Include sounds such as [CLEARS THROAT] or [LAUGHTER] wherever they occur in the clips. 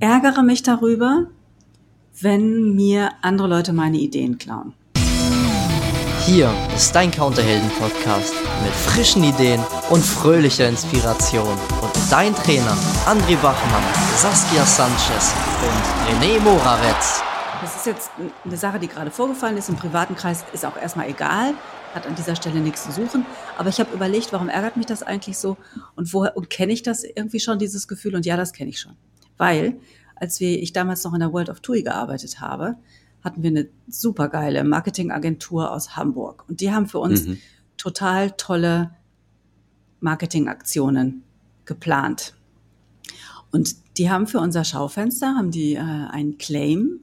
ärgere mich darüber, wenn mir andere Leute meine Ideen klauen. Hier ist dein Counterhelden-Podcast mit frischen Ideen und fröhlicher Inspiration. Und dein Trainer André Bachmann, Saskia Sanchez und René Morawetz. Das ist jetzt eine Sache, die gerade vorgefallen ist. Im privaten Kreis ist auch erstmal egal, hat an dieser Stelle nichts zu suchen. Aber ich habe überlegt, warum ärgert mich das eigentlich so? Und woher und kenne ich das irgendwie schon, dieses Gefühl? Und ja, das kenne ich schon. Weil, als wir, ich damals noch in der World of TUI gearbeitet habe, hatten wir eine supergeile Marketingagentur aus Hamburg. Und die haben für uns mhm. total tolle Marketingaktionen geplant. Und die haben für unser Schaufenster, haben die äh, einen Claim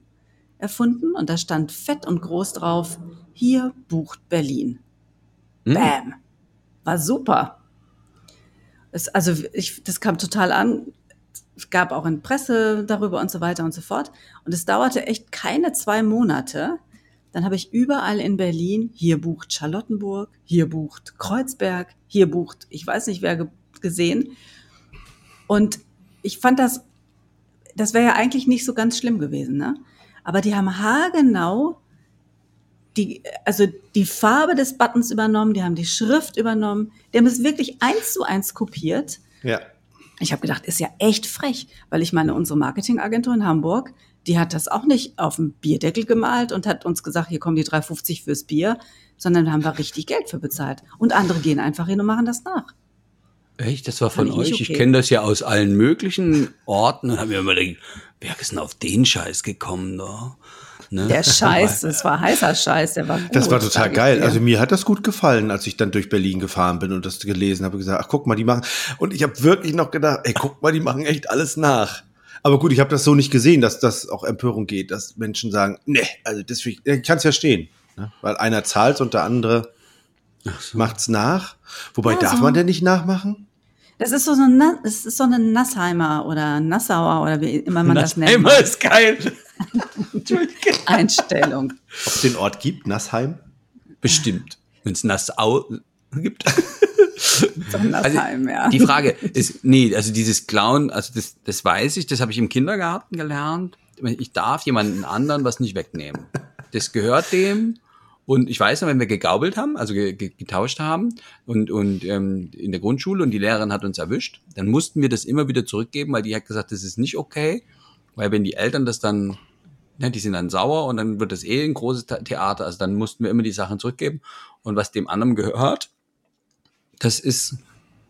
erfunden und da stand fett und groß drauf, hier bucht Berlin. Mhm. Bam. War super. Es, also ich, das kam total an es gab auch in Presse darüber und so weiter und so fort. Und es dauerte echt keine zwei Monate. Dann habe ich überall in Berlin, hier bucht Charlottenburg, hier bucht Kreuzberg, hier bucht, ich weiß nicht wer gesehen. Und ich fand das, das wäre ja eigentlich nicht so ganz schlimm gewesen, ne? Aber die haben haargenau die, also die Farbe des Buttons übernommen, die haben die Schrift übernommen, die haben es wirklich eins zu eins kopiert. Ja. Ich habe gedacht, ist ja echt frech, weil ich meine, unsere Marketingagentur in Hamburg, die hat das auch nicht auf dem Bierdeckel gemalt und hat uns gesagt, hier kommen die 3,50 fürs Bier, sondern da haben wir richtig Geld für bezahlt. Und andere gehen einfach hin und machen das nach. Echt? Das war von euch? Okay. Ich kenne das ja aus allen möglichen Orten. Und haben wir immer gedacht, wer ist denn auf den Scheiß gekommen da? Ne? Der [LAUGHS] Scheiß, es war heißer Scheiß, der war gut. Das war total geil. Also mir hat das gut gefallen, als ich dann durch Berlin gefahren bin und das gelesen habe, gesagt, ach guck mal, die machen. Und ich habe wirklich noch gedacht, ey, guck mal, die machen echt alles nach. Aber gut, ich habe das so nicht gesehen, dass das auch Empörung geht, dass Menschen sagen, nee, also deswegen, ich kann es ja stehen. Ne? Weil einer zahlt und der andere so. macht's nach. Wobei, ja, darf so. man denn nicht nachmachen? Das ist so eine, das ist so eine Nassheimer oder Nassauer oder wie immer man das nennt. Nassheimmer ist geil. [LAUGHS] Einstellung. Ob es den Ort gibt, Nassheim? Bestimmt. Wenn es Nassau gibt. [LAUGHS] So Nassheim, also, ja. Die Frage ist, nee, also dieses Clown, also das, das weiß ich, das habe ich im Kindergarten gelernt. Ich darf jemanden anderen was nicht wegnehmen. Das gehört dem und ich weiß noch, wenn wir gegaubelt haben, also getauscht haben und, und ähm, in der Grundschule und die Lehrerin hat uns erwischt, dann mussten wir das immer wieder zurückgeben, weil die hat gesagt, das ist nicht okay, weil wenn die Eltern das dann, ne, die sind dann sauer und dann wird das eh ein großes Theater, also dann mussten wir immer die Sachen zurückgeben und was dem anderen gehört, das ist,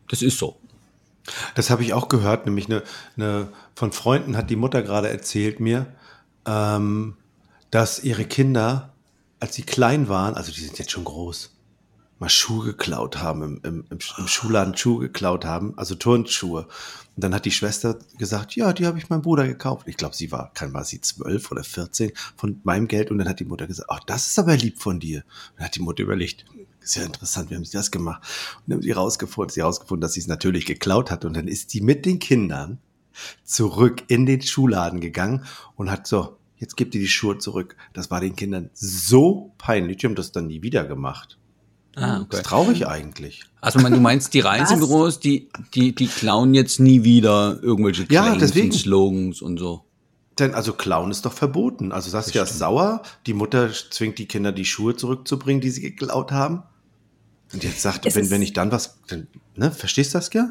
das ist so. Das habe ich auch gehört, nämlich eine, eine von Freunden hat die Mutter gerade erzählt mir, ähm, dass ihre Kinder als sie klein waren, also die sind jetzt schon groß, mal Schuhe geklaut haben, im, im, im, im Schulladen Schuhe geklaut haben, also Turnschuhe. Und dann hat die Schwester gesagt, ja, die habe ich meinem Bruder gekauft. Ich glaube, sie war, kann war sie zwölf oder vierzehn von meinem Geld. Und dann hat die Mutter gesagt, ach, das ist aber lieb von dir. Und dann hat die Mutter überlegt, ist ja interessant, wie haben sie das gemacht? Und dann haben sie rausgefunden, sie rausgefunden, dass sie es natürlich geklaut hat. Und dann ist sie mit den Kindern zurück in den Schuhladen gegangen und hat so, jetzt gebt ihr die Schuhe zurück. Das war den Kindern so peinlich, die haben das dann nie wieder gemacht. Ah, okay. Das ist traurig eigentlich. Also man, du meinst, die Reisebüros, die, die, die klauen jetzt nie wieder irgendwelche Claims ja, deswegen. und Slogans und so. Denn also klauen ist doch verboten. Also Saskia ist sauer, die Mutter zwingt die Kinder, die Schuhe zurückzubringen, die sie geklaut haben. Und jetzt sagt, wenn, wenn ich dann was, dann, ne, verstehst du das, ja?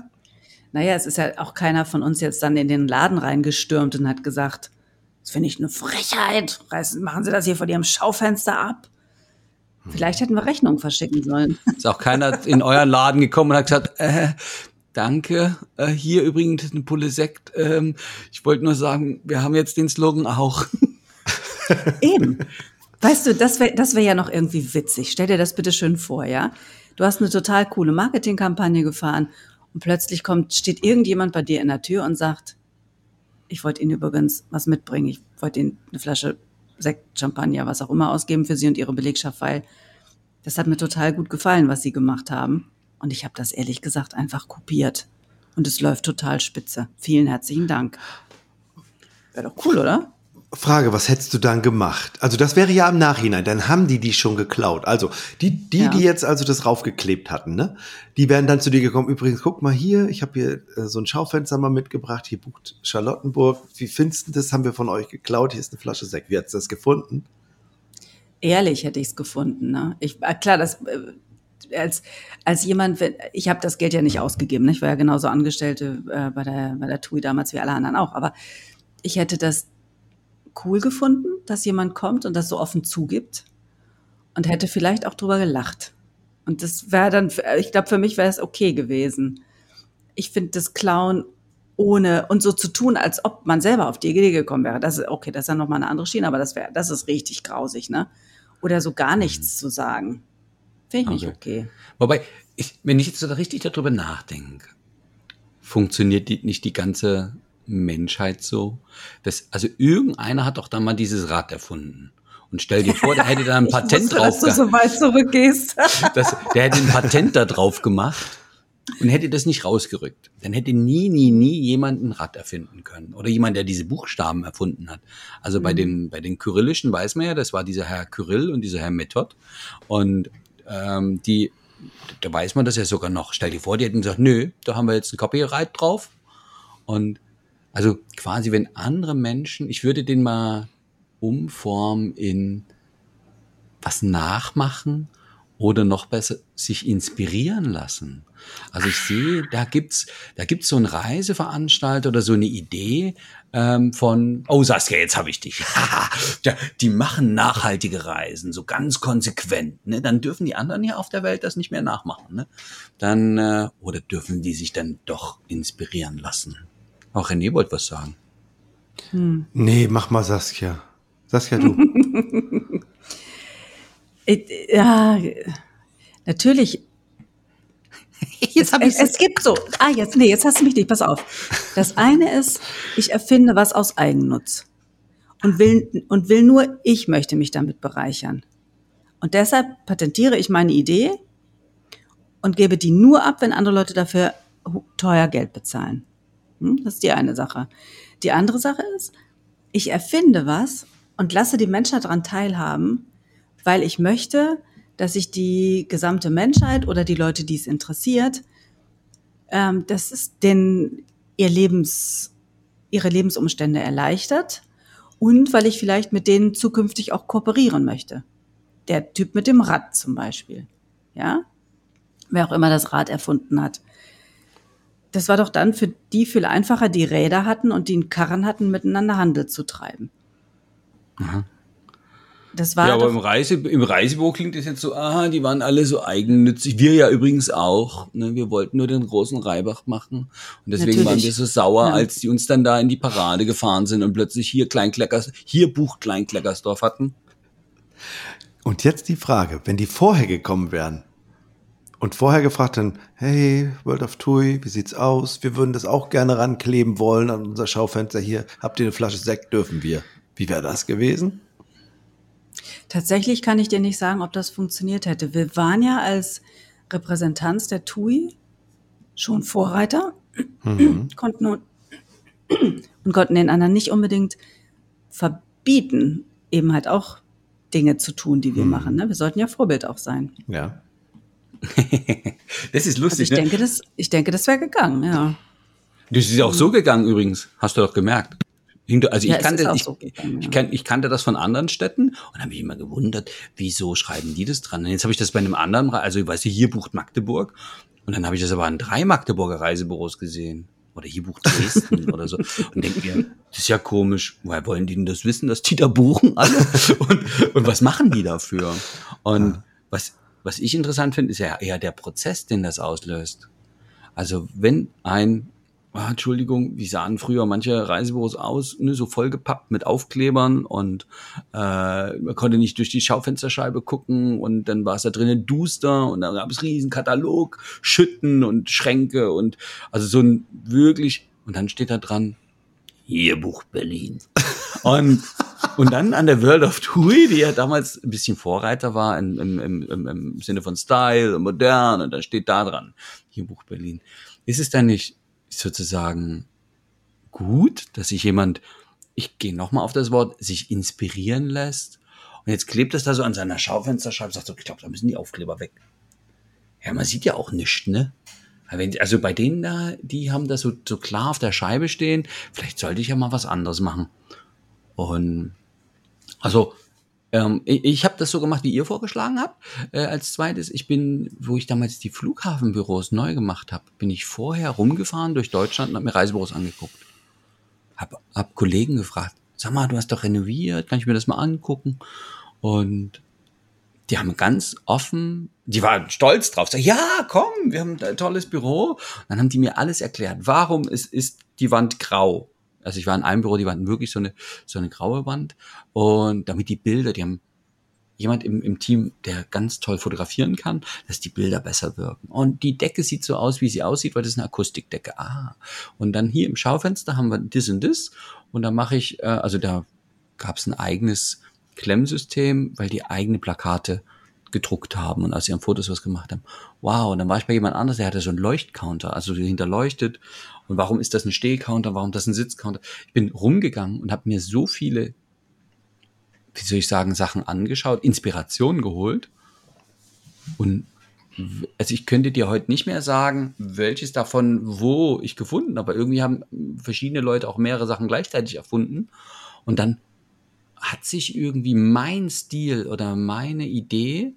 Naja, es ist ja auch keiner von uns jetzt dann in den Laden reingestürmt und hat gesagt, das finde ich eine Frechheit. Machen Sie das hier vor Ihrem Schaufenster ab. Vielleicht hätten wir Rechnungen verschicken sollen. [LAUGHS] Ist auch keiner in euren Laden gekommen und hat gesagt, äh, danke, äh, hier übrigens eine Pulle Sekt. Ähm, ich wollte nur sagen, wir haben jetzt den Slogan auch. [LAUGHS] Eben. Weißt du, das wäre das wär ja noch irgendwie witzig. Stell dir das bitte schön vor, ja? Du hast eine total coole Marketingkampagne gefahren und plötzlich kommt, steht irgendjemand bei dir in der Tür und sagt, ich wollte Ihnen übrigens was mitbringen. Ich wollte Ihnen eine Flasche Sekt, Champagner, was auch immer ausgeben für Sie und Ihre Belegschaft, weil das hat mir total gut gefallen, was Sie gemacht haben. Und ich habe das ehrlich gesagt einfach kopiert. Und es läuft total spitze. Vielen herzlichen Dank. Wäre doch cool, oder? Frage, was hättest du dann gemacht? Also das wäre ja im Nachhinein, dann haben die die schon geklaut. Also die, die, Ja. die jetzt also das raufgeklebt hatten, ne? Die wären dann zu dir gekommen. Übrigens, guck mal hier, ich habe hier äh, so ein Schaufenster mal mitgebracht. Hier bucht Charlottenburg. Wie findest du das? Haben wir von euch geklaut. Hier ist eine Flasche Sekt. Wie hat's das gefunden? Ehrlich hätte ich es gefunden. Ne? Ich, äh, klar, das, äh, als, als jemand, wenn- ich habe das Geld ja nicht ausgegeben. Ne? Ich war ja genauso Angestellte äh, bei, der, bei der TUI damals wie alle anderen auch. Aber ich hätte das cool gefunden, dass jemand kommt und das so offen zugibt und hätte vielleicht auch drüber gelacht. Und das wäre dann, ich glaube, für mich wäre es okay gewesen. Ich finde das Clown ohne und so zu tun, als ob man selber auf die Idee gekommen wäre. Das ist okay, das ist dann nochmal eine andere Schiene, aber das wäre, das ist richtig grausig, ne? Oder so gar nichts zu sagen. Finde ich nicht okay. Wobei, ich, wenn ich jetzt so richtig darüber nachdenke, funktioniert die, nicht die ganze Menschheit so? Das, also irgendeiner hat doch dann mal dieses Rad erfunden. Und stell dir vor, der hätte da ein [LAUGHS] Patent wusste, drauf dass du so weit zurückgehst. [LAUGHS] das, der hätte ein Patent da drauf gemacht und hätte das nicht rausgerückt. Dann hätte nie, nie, nie jemand ein Rad erfinden können. Oder jemand, der diese Buchstaben erfunden hat. Also bei den, bei den Kyrillischen weiß man ja, das war dieser Herr Kyrill und dieser Herr Method. Und ähm, die, da weiß man das ja sogar noch. Stell dir vor, die hätten gesagt, nö, da haben wir jetzt ein Copyright drauf. Und also quasi, wenn andere Menschen, ich würde den mal umformen in was nachmachen oder noch besser sich inspirieren lassen. Also ich sehe, da gibt's, da gibt's so einen Reiseveranstalter oder so eine Idee ähm, von, oh Saskia, jetzt habe ich dich. [LAUGHS] Die machen nachhaltige Reisen, so ganz konsequent. Ne? Dann dürfen die anderen hier auf der Welt das nicht mehr nachmachen. Ne? Dann äh, oder dürfen die sich dann doch inspirieren lassen? Auch René wollte was sagen. Nee, mach mal Saskia. Saskia, du. [LAUGHS] Ich- Ja, natürlich. [LAUGHS] Jetzt hab es, es gibt so. Ah, jetzt, nee, jetzt hast du mich nicht. Pass auf. Das eine ist, ich erfinde was aus Eigennutz und will, und will nur, ich möchte mich damit bereichern. Und deshalb patentiere ich meine Idee und gebe die nur ab, wenn andere Leute dafür teuer Geld bezahlen. Hm? Das ist die eine Sache. Die andere Sache ist, ich erfinde was und lasse die Menschen daran teilhaben, weil ich möchte, dass sich die gesamte Menschheit oder die Leute, die es interessiert, ähm, dass es den ihr Lebens, ihre Lebensumstände erleichtert und weil ich vielleicht mit denen zukünftig auch kooperieren möchte. Der Typ mit dem Rad zum Beispiel, ja, wer auch immer das Rad erfunden hat. Das war doch dann für die viel einfacher, die Räder hatten und die einen Karren hatten, miteinander Handel zu treiben. Das war ja, aber im, Reise, im Reisebuch klingt es jetzt so, aha, die waren alle so eigennützig. Wir ja übrigens auch. Ne? Wir wollten nur den großen Reibach machen. Und deswegen Natürlich. waren wir so sauer, Ja. als die uns dann da in die Parade gefahren sind und plötzlich hier Kleinkleckers, hier Buch Kleinkleckersdorf hatten. Und jetzt die Frage, wenn die vorher gekommen wären und vorher gefragt hätten, hey, World of Tui, wie sieht's aus? Wir würden das auch gerne rankleben wollen an unser Schaufenster hier. Habt ihr eine Flasche Sekt? Dürfen wir. Wie wäre das gewesen? Tatsächlich kann ich dir nicht sagen, ob das funktioniert hätte. Wir waren ja als Repräsentanz der TUI schon Vorreiter, [CLEARS THROAT] konnten und, [CLEARS THROAT] und konnten den anderen nicht unbedingt verbieten, eben halt auch Dinge zu tun, die wir machen. Ne? Wir sollten ja Vorbild auch sein. Ja. [LAUGHS] Das ist Also lustig, ich ne? denke, das, ich denke, das wäre gegangen, ja. Das ist ja auch so gegangen übrigens. Hast du doch gemerkt. Also Ja, ich kannte, ich, so gegangen, ich, ja. ich kannte das von anderen Städten und habe mich immer gewundert, wieso schreiben die das dran? Und jetzt habe ich das bei einem anderen, Re- also weißt du, hier bucht Magdeburg und dann habe ich das aber an drei Magdeburger Reisebüros gesehen. Oder hier bucht Dresden [LAUGHS] oder so. Und denke mir, das ist ja komisch. Woher wollen die denn das wissen, dass die da buchen alle? [LAUGHS] Und, und was machen die dafür? Und was, was ich interessant finde, ist ja eher der Prozess, den das auslöst. Also wenn ein, ah, Entschuldigung, wie sahen früher manche Reisebüros aus, ne, so vollgepappt mit Aufklebern und äh, man konnte nicht durch die Schaufensterscheibe gucken und dann war es da drinnen duster und dann gab es riesen Katalog, Schütten und Schränke und also so ein wirklich und dann steht da dran, hier bucht Berlin. [LAUGHS] Und, und dann an der World of TUI, die ja damals ein bisschen Vorreiter war im, im, im, im, im Sinne von Style und modern, und da steht da dran, hier bucht Berlin. Ist es dann nicht sozusagen gut, dass sich jemand ich gehe nochmal auf das Wort, sich inspirieren lässt. Und jetzt klebt es da so an seiner Schaufensterscheibe, sagt so, ich glaube, da müssen die Aufkleber weg. Ja, man sieht ja auch nichts, ne? Also bei denen da, die haben das so, so klar auf der Scheibe stehen. Vielleicht sollte ich ja mal was anderes machen. Und also ähm, ich, ich habe das so gemacht, wie ihr vorgeschlagen habt. Äh, als zweites, ich bin, wo ich damals die Flughafenbüros neu gemacht habe, bin ich vorher rumgefahren durch Deutschland und habe mir Reisebüros angeguckt. Hab, hab Kollegen gefragt, sag mal, du hast doch renoviert, kann ich mir das mal angucken? Und die haben ganz offen, die waren stolz drauf, sag, ja, komm, wir haben ein tolles Büro. Und dann haben die mir alles erklärt. Warum ist, ist die Wand grau? Also ich war in einem Büro, die waren wirklich so eine, so eine graue Wand. Und damit die Bilder, die haben jemand im, im Team, der ganz toll fotografieren kann, dass die Bilder besser wirken. Und die Decke sieht so aus, wie sie aussieht, weil das ist eine Akustikdecke. Ah. Und dann hier im Schaufenster haben wir das und das. Und da mache ich, äh, also da gab es ein eigenes Klemmsystem, weil die eigene Plakate gedruckt haben und aus ihren Fotos was gemacht haben. Wow, und dann war ich bei jemand anders, der hatte so einen Leuchtcounter, also hinterleuchtet. Und warum ist das ein Stehcounter, warum das ein Sitzcounter? Ich bin rumgegangen und habe mir so viele, wie soll ich sagen, Sachen angeschaut, Inspirationen geholt. Und also ich könnte dir heute nicht mehr sagen, welches davon wo ich gefunden, aber irgendwie haben verschiedene Leute auch mehrere Sachen gleichzeitig erfunden. Und dann hat sich irgendwie mein Stil oder meine Idee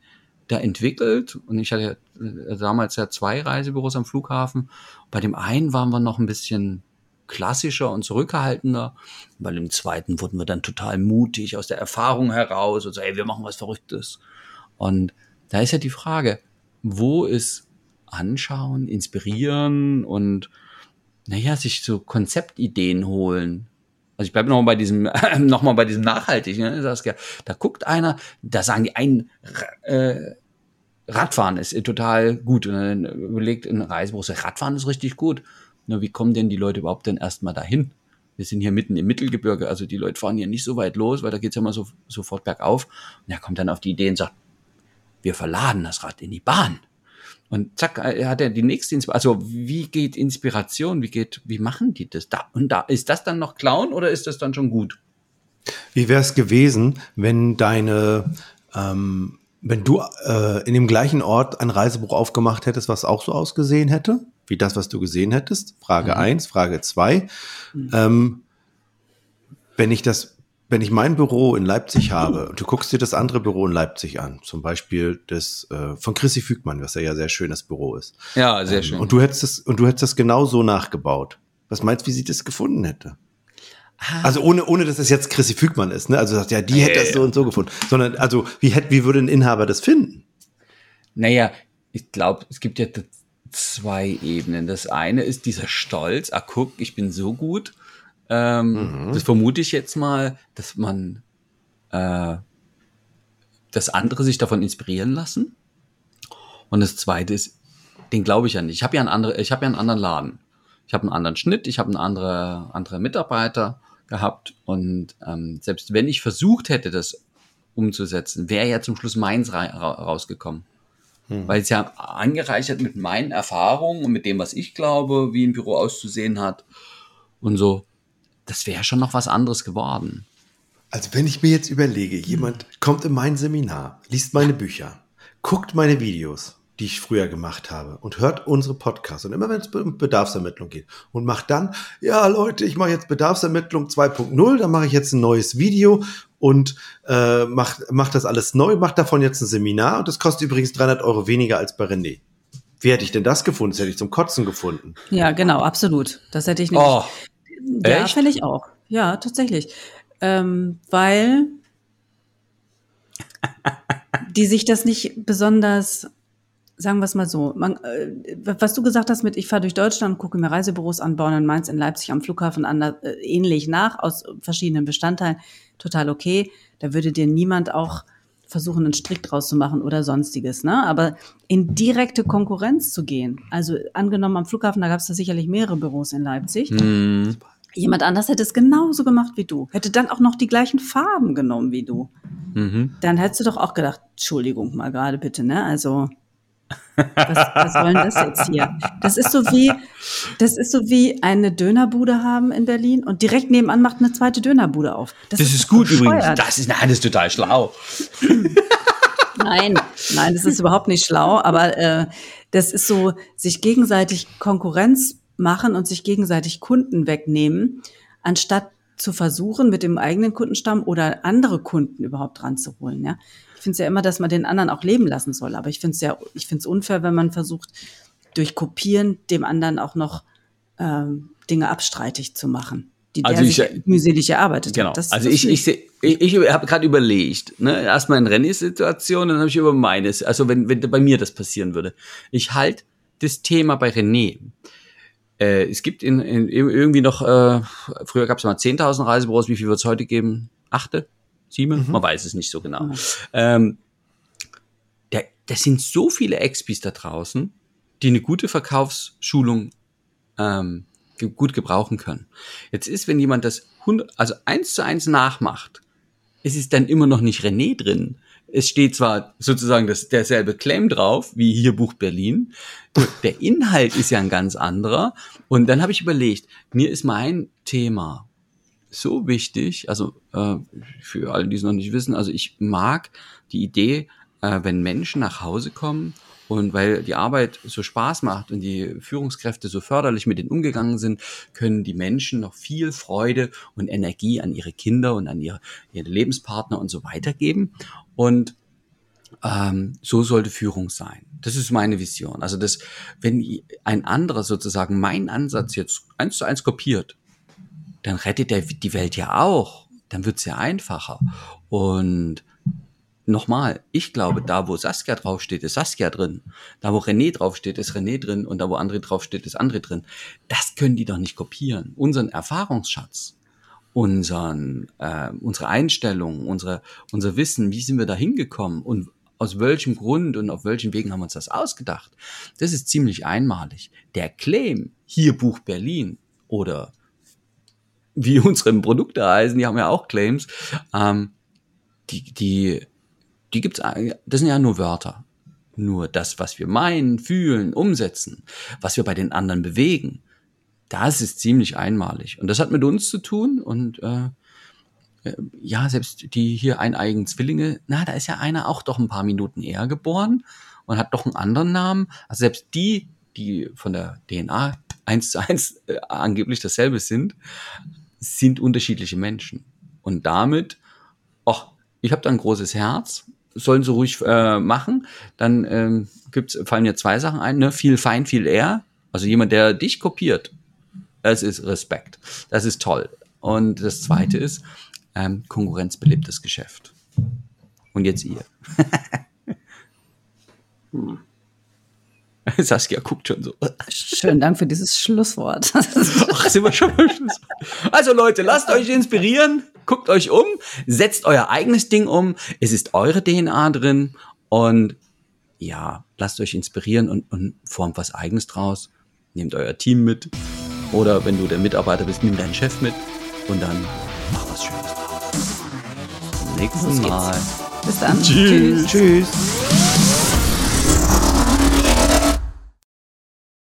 da entwickelt. Und ich hatte äh, damals ja zwei Reisebüros am Flughafen. Bei dem einen waren wir noch ein bisschen klassischer und zurückhaltender. Bei dem zweiten wurden wir dann total mutig aus der Erfahrung heraus und so, ey, wir machen was Verrücktes. Und da ist ja die Frage, wo ist anschauen, inspirieren und naja, sich so Konzeptideen holen. Also ich bleibe noch mal bei diesem, [CLEARS THROAT] noch mal bei diesem nachhaltig. Ne? Saskia. Da guckt einer, da sagen die einen, äh, Radfahren ist total gut. Und dann überlegt ein Reisebus, Radfahren ist richtig gut. Na, wie kommen denn die Leute überhaupt denn erstmal dahin? Wir sind hier mitten im Mittelgebirge, also die Leute fahren hier nicht so weit los, weil da geht's ja mal so, sofort bergauf. Und er kommt dann auf die Idee und sagt, wir verladen das Rad in die Bahn. Und zack, er äh, hat er die nächste Inspiration. Also wie geht Inspiration? Wie geht, wie machen die das? Da und da ist das dann noch Clown oder ist das dann schon gut? Wie wäre es gewesen, wenn deine, ähm, wenn du äh, in dem gleichen Ort ein Reisebuch aufgemacht hättest, was auch so ausgesehen hätte, wie das, was du gesehen hättest? Frage mhm. eins, Frage zwei. Mhm. Ähm, wenn ich das wenn ich mein Büro in Leipzig habe und du guckst dir das andere Büro in Leipzig an, zum Beispiel das äh, von Chrissy Fügmann, was ja ja sehr schönes Büro ist. Ja, sehr ähm, schön. Und du hättest das und du hättest das genau so nachgebaut. Was meinst du, wie sie das gefunden hätte? Ah. Also ohne, ohne, dass es jetzt Chrissy Fügmann ist, ne? Also sagt ja, die hätte das so und so gefunden. Sondern, also, wie hätte, wie würde ein Inhaber das finden? Naja, ich glaube, es gibt ja zwei Ebenen. Das eine ist dieser Stolz, ah, guck, ich bin so gut. Ähm, mhm. Das vermute ich jetzt mal, dass man, äh, dass andere sich davon inspirieren lassen. Und das zweite ist, den glaube ich ja nicht. Ich habe ja einen anderen, ich habe ja einen anderen Laden. Ich habe einen anderen Schnitt, ich habe einen andere, andere Mitarbeiter gehabt und ähm, selbst wenn ich versucht hätte, das umzusetzen, wäre ja zum Schluss meins ra rausgekommen. Hm. Weil es ja angereichert mit meinen Erfahrungen und mit dem, was ich glaube, wie ein Büro auszusehen hat und so das wäre schon noch was anderes geworden. Also wenn ich mir jetzt überlege, jemand kommt in mein Seminar, liest meine Bücher, guckt meine Videos, die ich früher gemacht habe und hört unsere Podcasts und immer wenn es um Bedarfsermittlung geht und macht dann, ja Leute, ich mache jetzt Bedarfsermittlung 2.0, dann mache ich jetzt ein neues Video und äh, macht mach das alles neu, macht davon jetzt ein Seminar und das kostet übrigens 300 Euro weniger als bei René. Wie hätte ich denn das gefunden? Das hätte ich zum Kotzen gefunden. Ja, genau, absolut. Das hätte ich nicht. Oh. Ja, Echt? fände ich auch. Ja, tatsächlich. Ähm, weil [LAUGHS] die sich das nicht besonders, sagen wir es mal so, man, äh, was du gesagt hast mit, ich fahre durch Deutschland, gucke mir Reisebüros an, Bonn und Mainz in Leipzig am Flughafen an, äh, ähnlich nach, aus verschiedenen Bestandteilen, total okay. Da würde dir niemand auch versuchen, einen Strick draus zu machen oder sonstiges. Ne? Aber in direkte Konkurrenz zu gehen, also angenommen am Flughafen, da gab es da sicherlich mehrere Büros in Leipzig. Mhm. Jemand anders hätte es genauso gemacht wie du, hätte dann auch noch die gleichen Farben genommen wie du. Mhm. Dann hättest du doch auch gedacht, Entschuldigung mal gerade bitte, ne? Also Was, was soll denn das jetzt hier? Das ist so wie, das ist so wie eine Dönerbude haben in Berlin und direkt nebenan macht eine zweite Dönerbude auf. Das, ist, ist gut übrigens. Das ist, nein, das ist total schlau. Nein, nein, das ist überhaupt nicht schlau, aber äh, das ist so, sich gegenseitig Konkurrenz machen und sich gegenseitig Kunden wegnehmen, anstatt zu versuchen, mit dem eigenen Kundenstamm oder andere Kunden überhaupt ranzuholen. Ja? Ich finde es ja immer, dass man den anderen auch leben lassen soll, aber ich finde es ja, ich finde es unfair, wenn man versucht, durch Kopieren dem anderen auch noch ähm, Dinge abstreitig zu machen die also der ich, sich mühselig erarbeitet genau. hat. Das, also das ich, ich, ich, ich habe gerade überlegt, ne, erstmal in Rennys Situation, dann habe ich über meines, also wenn, wenn bei mir das passieren würde. Ich halte das Thema bei René. Äh, es gibt in, in, irgendwie noch, äh, früher gab es mal 10.000 Reisebüros, wie viel wird es heute geben? Achte? Sieben? Mhm. Man weiß es nicht so genau. Mhm. Ähm, der, das sind so viele Expis da draußen, die eine gute Verkaufsschulung ähm, gut gebrauchen können. Jetzt ist, wenn jemand das 100, also eins zu eins nachmacht, es ist dann immer noch nicht René drin. Es steht zwar sozusagen das, derselbe Claim drauf, wie hier Buch Berlin. Der Inhalt ist ja ein ganz anderer. Und dann habe ich überlegt, mir ist mein Thema so wichtig, also äh, für alle, die es noch nicht wissen, also ich mag die Idee, äh, wenn Menschen nach Hause kommen und weil die Arbeit so Spaß macht und die Führungskräfte so förderlich mit denen umgegangen sind, können die Menschen noch viel Freude und Energie an ihre Kinder und an ihre, ihre Lebenspartner und so weitergeben. Und ähm, so sollte Führung sein. Das ist meine Vision. Also, dass, wenn ein anderer sozusagen meinen Ansatz jetzt eins zu eins kopiert, dann rettet er die Welt ja auch. Dann wird's ja einfacher. Und nochmal, ich glaube, da wo Saskia draufsteht, ist Saskia drin. Da wo René draufsteht, ist René drin. Und da wo André draufsteht, ist André drin. Das können die doch nicht kopieren. Unseren Erfahrungsschatz, unseren, äh, unsere Einstellung, unsere, unser Wissen, wie sind wir da hingekommen und aus welchem Grund und auf welchen Wegen haben wir uns das ausgedacht. Das ist ziemlich einmalig. Der Claim, hier Buch Berlin oder wie [LAUGHS] unsere Produkte heißen, die haben ja auch Claims, ähm, die, die die gibt's, das sind ja nur Wörter. Nur das, was wir meinen, fühlen, umsetzen, was wir bei den anderen bewegen, das ist ziemlich einmalig. Und das hat mit uns zu tun und äh, äh, ja, selbst die hier eineigen Zwillinge, na, da ist ja einer auch doch ein paar Minuten eher geboren und hat doch einen anderen Namen. Also selbst die, die von der DNA eins zu eins äh, angeblich dasselbe sind, sind unterschiedliche Menschen. Und damit, ach, ich habe da ein großes Herz sollen sie ruhig äh, machen. Dann ähm, gibt's, fallen mir zwei Sachen ein, ne? Viel fein, viel eher. Also jemand, der dich kopiert, das ist Respekt. Das ist toll. Und das zweite ist, ähm, Konkurrenz belebt das Geschäft. Und jetzt ihr. hm. Saskia guckt schon so. Schönen Dank für dieses Schlusswort. Ach, sind wir schon mal Schluss. Also Leute, lasst euch inspirieren, guckt euch um, setzt euer eigenes Ding um. Es ist eure DNA drin und ja, lasst euch inspirieren und, und formt was eigenes draus. Nehmt euer Team mit oder wenn du der Mitarbeiter bist, nimm deinen Chef mit und dann mach was Schönes draus. Bis zum nächsten Mal. Bis dann. Tschüss. Tschüss.